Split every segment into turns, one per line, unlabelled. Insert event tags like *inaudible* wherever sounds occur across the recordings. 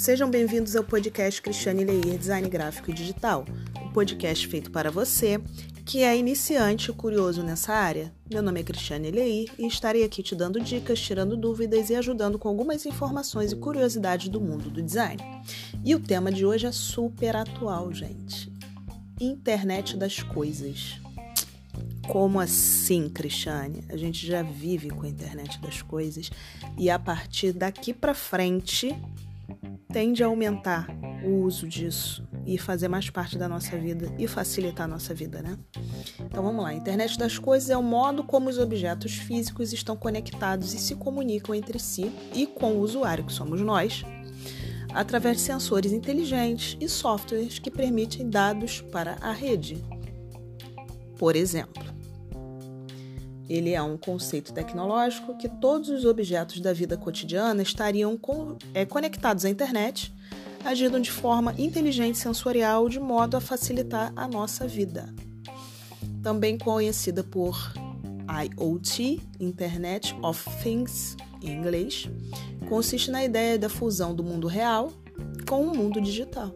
Sejam bem-vindos ao podcast Cristiane Leir Design Gráfico e Digital, um podcast feito para você que é iniciante e curioso nessa área. Meu nome é Cristiane Leir e estarei aqui te dando dicas, tirando dúvidas e ajudando com algumas informações e curiosidades do mundo do design. E o tema de hoje é super atual, gente. Internet das coisas. Como assim, Cristiane? A gente já vive com a internet das coisas e a partir daqui para frente tende a aumentar o uso disso e fazer mais parte da nossa vida e facilitar a nossa vida, né? Então vamos lá. Internet das coisas é o modo como os objetos físicos estão conectados e se comunicam entre si e com o usuário, que somos nós, através de sensores inteligentes e softwares que permitem dados para a rede. Por exemplo, ele é um conceito tecnológico que todos os objetos da vida cotidiana estariam é, conectados à internet, agindo de forma inteligente sensorial de modo a facilitar a nossa vida. Também conhecida por IoT, Internet of Things em inglês, consiste na ideia da fusão do mundo real com o mundo digital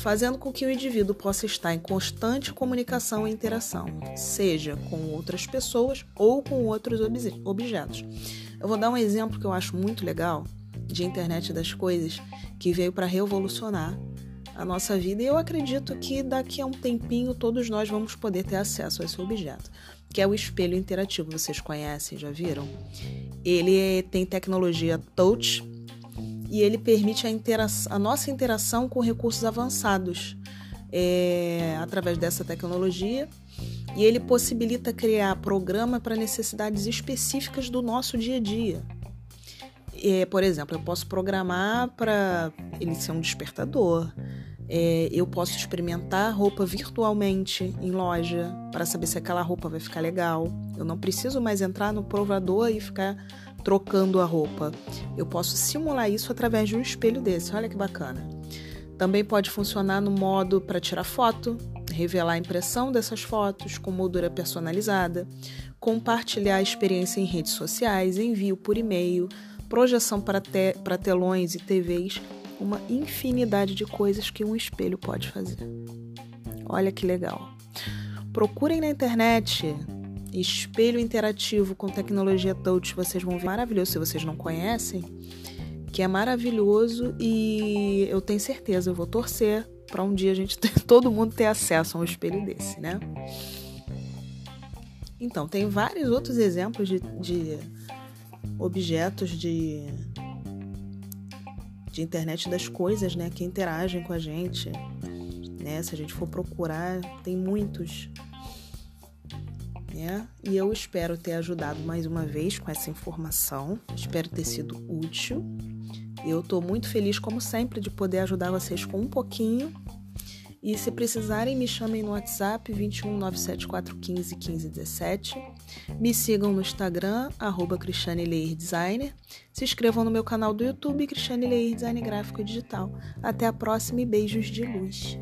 fazendo com que o indivíduo possa estar em constante comunicação e interação, seja com outras pessoas ou com outros objetos. Eu vou dar um exemplo que eu acho muito legal de internet das coisas que veio para revolucionar a nossa vida e eu acredito que daqui a um tempinho todos nós vamos poder ter acesso a esse objeto, que é o espelho interativo. Vocês conhecem, já viram? Ele tem tecnologia touch e ele permite a, a nossa interação com recursos avançados é, através dessa tecnologia e ele possibilita criar programa para necessidades específicas do nosso dia a dia. É, por exemplo, eu posso programar para ele ser um despertador. É, eu posso experimentar roupa virtualmente em loja para saber se aquela roupa vai ficar legal. Eu não preciso mais entrar no provador e ficar trocando a roupa. Eu posso simular isso através de um espelho desse. Olha que bacana. Também pode funcionar no modo para tirar foto, revelar a impressão dessas fotos com moldura personalizada, compartilhar a experiência em redes sociais, envio por e-mail, projeção para, te para telões e TVs, uma infinidade de coisas que um espelho pode fazer. Olha que legal. Procurem na internet espelho interativo com tecnologia touch, vocês vão ver maravilhoso se vocês não conhecem, que é maravilhoso e eu tenho certeza, eu vou torcer para um dia a gente ter, *laughs* todo mundo ter acesso a um espelho desse, né? Então, tem vários outros exemplos de, de objetos de, de internet das coisas, né, que interagem com a gente, né? Se a gente for procurar, tem muitos né? E eu espero ter ajudado mais uma vez com essa informação. Espero ter sido útil. Eu estou muito feliz, como sempre, de poder ajudar vocês com um pouquinho. E se precisarem, me chamem no WhatsApp 21 97415 1517. Me sigam no Instagram, arroba Cristiane Leir Designer. Se inscrevam no meu canal do YouTube, Cristiane Leir Design Gráfico e Digital. Até a próxima e beijos de luz.